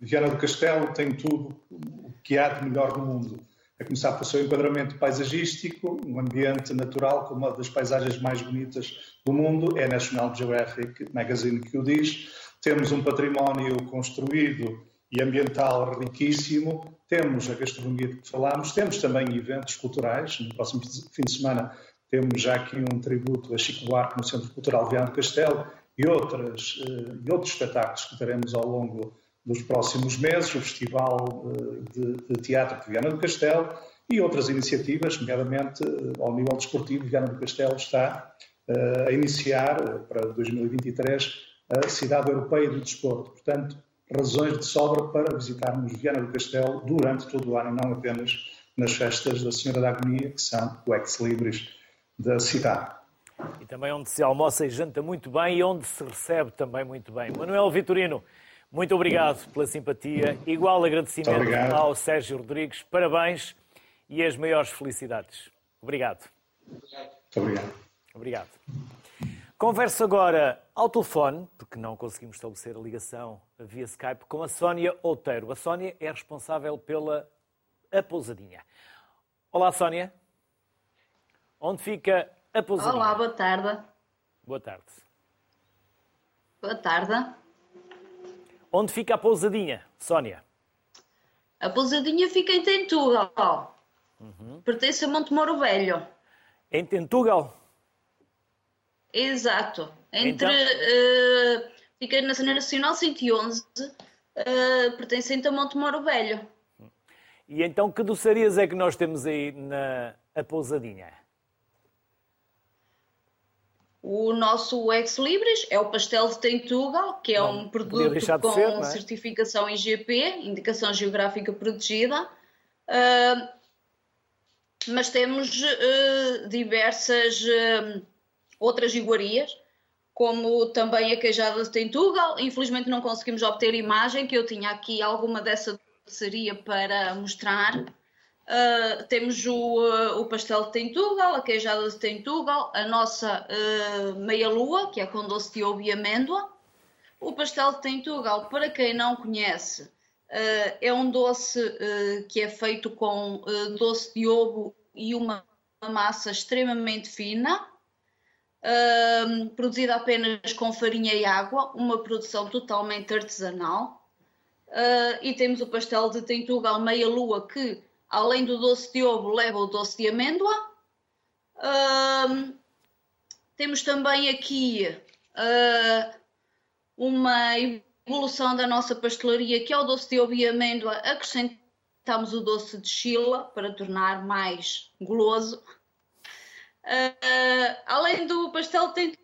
Viana do Castelo tem tudo o que há de melhor no mundo. A começar pelo seu enquadramento paisagístico, um ambiente natural com uma das paisagens mais bonitas do mundo, é a National Geographic Magazine que o diz. Temos um património construído e ambiental riquíssimo, temos a gastronomia de que falámos, temos também eventos culturais. No próximo fim de semana temos já aqui um tributo a Chico Buarque no Centro Cultural Viana do Castelo e, outras, eh, e outros espetáculos que teremos ao longo dos próximos meses, o Festival eh, de, de Teatro de Viana do Castelo e outras iniciativas, nomeadamente eh, ao nível desportivo, Viana do Castelo está a iniciar para 2023 a Cidade Europeia do Desporto. Portanto, razões de sobra para visitarmos Viana do Castelo durante todo o ano, não apenas nas festas da Senhora da Agonia, que são o ex-libris da cidade. E também onde se almoça e janta muito bem e onde se recebe também muito bem. Manuel Vitorino, muito obrigado pela simpatia. Igual agradecimento ao Sérgio Rodrigues. Parabéns e as maiores felicidades. Obrigado. Muito obrigado. Obrigado. Converso agora ao telefone, porque não conseguimos estabelecer a ligação via Skype, com a Sónia Outeiro. A Sónia é responsável pela A Pousadinha. Olá, Sónia. Onde fica a pousadinha? Olá, boa tarde. Boa tarde. Boa tarde. Onde fica a pousadinha, Sónia? A pousadinha fica em Tentugal. Uhum. Pertence a Montemoro Velho. Em Tentugal? Exato. Entre. Então... Uh, fica na Cena Nacional 111, uh, pertencente a Montemoro Velho. E então que doçarias é que nós temos aí na a pousadinha? O nosso Ex Libris é o pastel de Tentugal, que é não, um produto com ser, é? certificação IGP, Indicação Geográfica Protegida. Uh, mas temos uh, diversas uh, outras iguarias, como também a queijada de Tentugal. Infelizmente não conseguimos obter imagem, que eu tinha aqui alguma dessa seria para mostrar. Uh, temos o, uh, o pastel de Tentugal, a queijada de Tentugal, a nossa uh, meia-lua, que é com doce de ovo e amêndoa. O pastel de Tentugal, para quem não conhece, é um doce que é feito com doce de ovo e uma massa extremamente fina, produzida apenas com farinha e água, uma produção totalmente artesanal. e temos o pastel de Tentugal meia-lua, que além do doce de ovo, leva o doce de amêndoa. Uh, temos também aqui uh, uma evolução da nossa pastelaria, que é o doce de ovo e amêndoa. Acrescentamos o doce de chila para tornar mais goloso. Uh, além do pastel de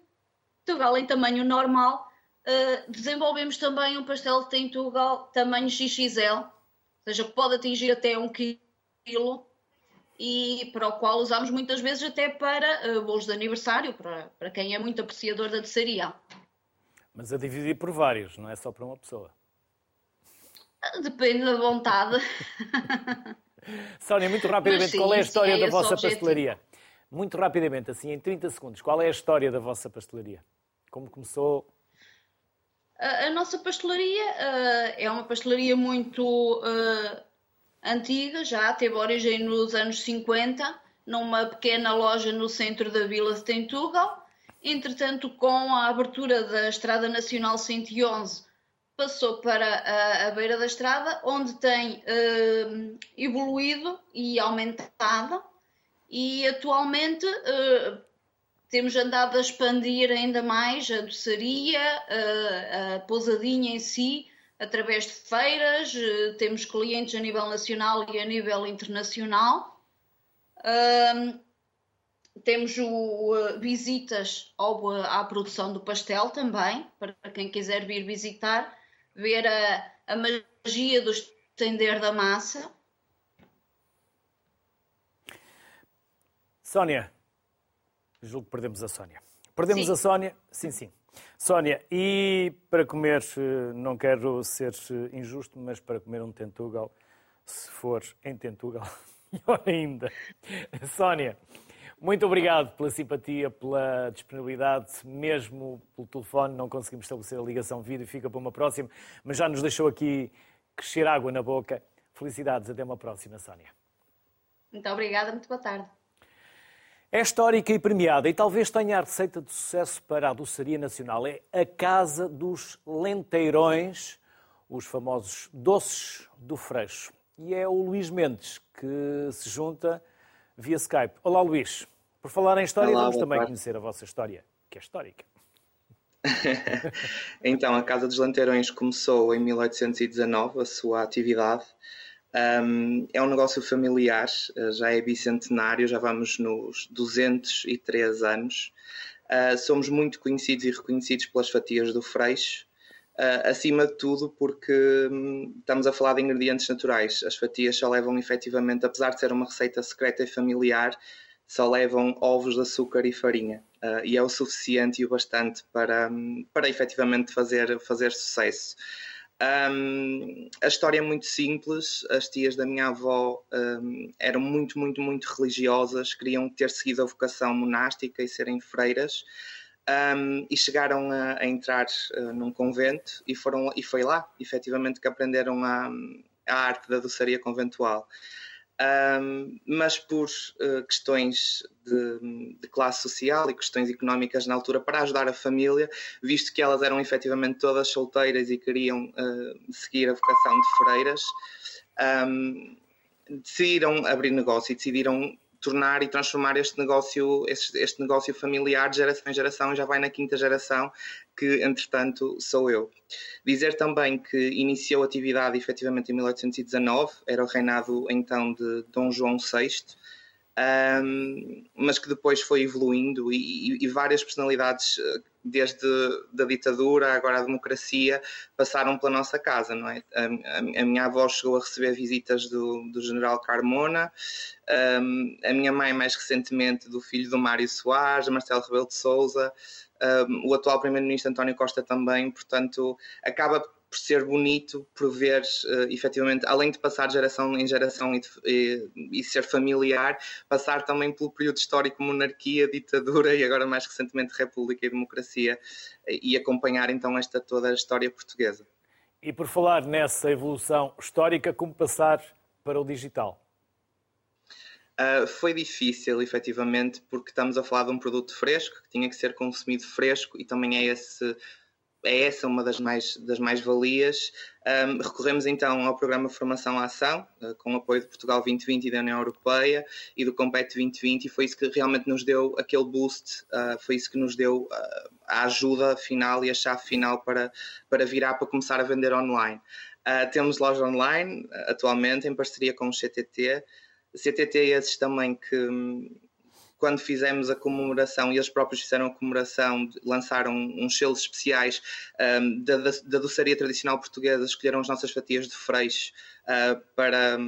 Tentugal em tamanho normal, desenvolvemos também um pastel de Tentugal tamanho XXL, ou seja, que pode atingir até um quilo estilo e para o qual usamos muitas vezes até para uh, bolos de aniversário, para, para quem é muito apreciador da doçaria. Mas a dividir por vários, não é só para uma pessoa. Depende da vontade. Sónia, muito rapidamente, sim, qual é a história é da vossa pastelaria? Muito rapidamente, assim, em 30 segundos, qual é a história da vossa pastelaria? Como começou? A, a nossa pastelaria uh, é uma pastelaria muito uh, antiga, já teve origem nos anos 50, numa pequena loja no centro da vila de Tentugal. Entretanto, com a abertura da Estrada Nacional 111, passou para a, a beira da estrada, onde tem uh, evoluído e aumentado. E atualmente uh, temos andado a expandir ainda mais a doçaria, uh, a pousadinha em si, através de feiras, eh, temos clientes a nível nacional e a nível internacional. Um, temos o, uh, visitas ao, à produção do pastel também, para quem quiser vir visitar, ver a, a magia do estender da massa. Sónia, julgo que perdemos a Sónia. Perdemos sim. a Sónia? Sim, sim. Sónia, e para comer, eh, não quero ser eh, injusto, mas para comer um tentugal, se for em tentugal, melhor ainda. Sónia, muito obrigado pela simpatia, pela disponibilidade, mesmo pelo telefone não conseguimos estabelecer a ligação vídeo, fica para uma próxima, mas já nos deixou aqui crescer água na boca. Felicidades, até uma próxima, Sónia. Muito obrigada, muito boa tarde. É histórica e premiada e talvez tenha a receita de sucesso para a doçaria nacional. É a Casa dos Lenteirões, os famosos doces do Freixo. E é o Luís Mendes que se junta via Skype. Olá, Luís. Por falar em história, Olá, vamos também parte. conhecer a vossa história, que é histórica. então, a Casa dos Lanteirões começou em 1819 a sua atividade um, é um negócio familiar, eh, já é bicentenário, já vamos nos 203 anos. Uh, somos muito conhecidos e reconhecidos pelas fatias do Freixo, uh, acima de tudo porque um, estamos a falar de ingredientes naturais. As fatias só levam efetivamente, apesar de ser uma receita secreta e familiar, só levam ovos de açúcar e farinha. Uh, e é o suficiente e o bastante para, um, para efetivamente fazer, fazer sucesso. Um, a história é muito simples. As tias da minha avó um, eram muito, muito, muito religiosas, queriam ter seguido a vocação monástica e serem freiras. Um, e chegaram a, a entrar uh, num convento e, foram, e foi lá, efetivamente, que aprenderam a, a arte da doçaria conventual um, mas por uh, questões de, de, classe social e questões económicas na altura para ajudar a família, visto que elas eram efetivamente todas solteiras e queriam uh, seguir a vocação de freiras, um, decidiram abrir negócio e decidiram tornar e transformar este negócio, este, este, negócio familiar de geração em geração, já vai na quinta geração, que entretanto sou eu. Dizer também que iniciou atividade efetivamente em 1819, era o reinado então de Dom João VI, um, mas que depois foi evoluindo e, e, várias personalidades, desde a ditadura, agora a democracia, passaram pela nossa casa, não é? A, a, a minha avó chegou a receber visitas do, do general Carmona, um, a minha mãe mais recentemente do filho do Mário Soares, Marcelo Rebelo de Souza, um, o atual primeiro-ministro António Costa também, portanto, acaba por ser bonito, por ver uh, efetivamente, além de passar de geração em geração e, de, e, e, ser familiar, passar também pelo período histórico monarquia, ditadura e agora mais recentemente república e democracia e acompanhar então esta toda a história portuguesa. E por falar nessa evolução histórica, como passar para o digital? Uh, foi difícil, efetivamente, porque estamos a falar de um produto fresco que tinha que ser consumido fresco e também é esse é essa uma das mais das mais valias. Um, recorremos então ao programa Formação à Ação, uh, com o apoio de Portugal 2020 e da União Europeia e do Compete 2020, e foi isso que realmente nos deu aquele boost, uh, foi isso que nos deu uh, a ajuda final e a chave final para, para virar para começar a vender online. temos loja online atualmente em parceria com o CTT, CTT esses também que quando fizemos a comemoração, e eles próprios fizeram a comemoração, lançaram uns selos especiais um, da, da, doçaria tradicional portuguesa, escolheram as nossas fatias de freixo uh, para,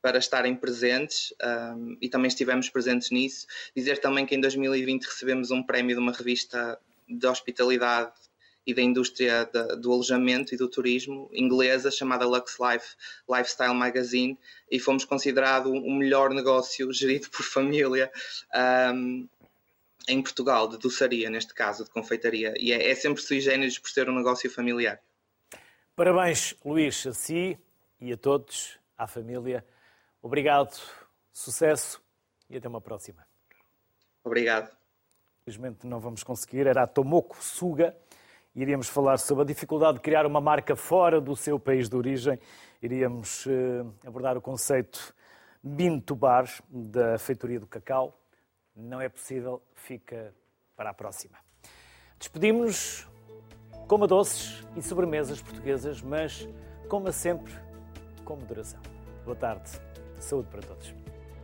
para estarem presentes um, e também estivemos presentes nisso. Dizer também que em 2020 recebemos um prémio de uma revista de hospitalidade e da indústria da, do alojamento e do turismo inglesa chamada Lux Life Lifestyle Magazine e fomos considerado o melhor negócio gerido por família um, em Portugal, de doçaria neste caso, de confeitaria. E é, é sempre sui generis por ser um negócio familiar. Parabéns, Luís, a si e a todos, à família. Obrigado, sucesso e até uma próxima. Obrigado. Infelizmente não vamos conseguir, era a Tomoko Suga iríamos falar sobre a dificuldade de criar uma marca fora do seu país de origem, iríamos eh, abordar o conceito Bean to Bar da feitoria do cacau. Não é possível, fica para a próxima. Despedimos-nos, coma doces e sobremesas portuguesas, mas coma sempre com moderação. Boa tarde, saúde para todos.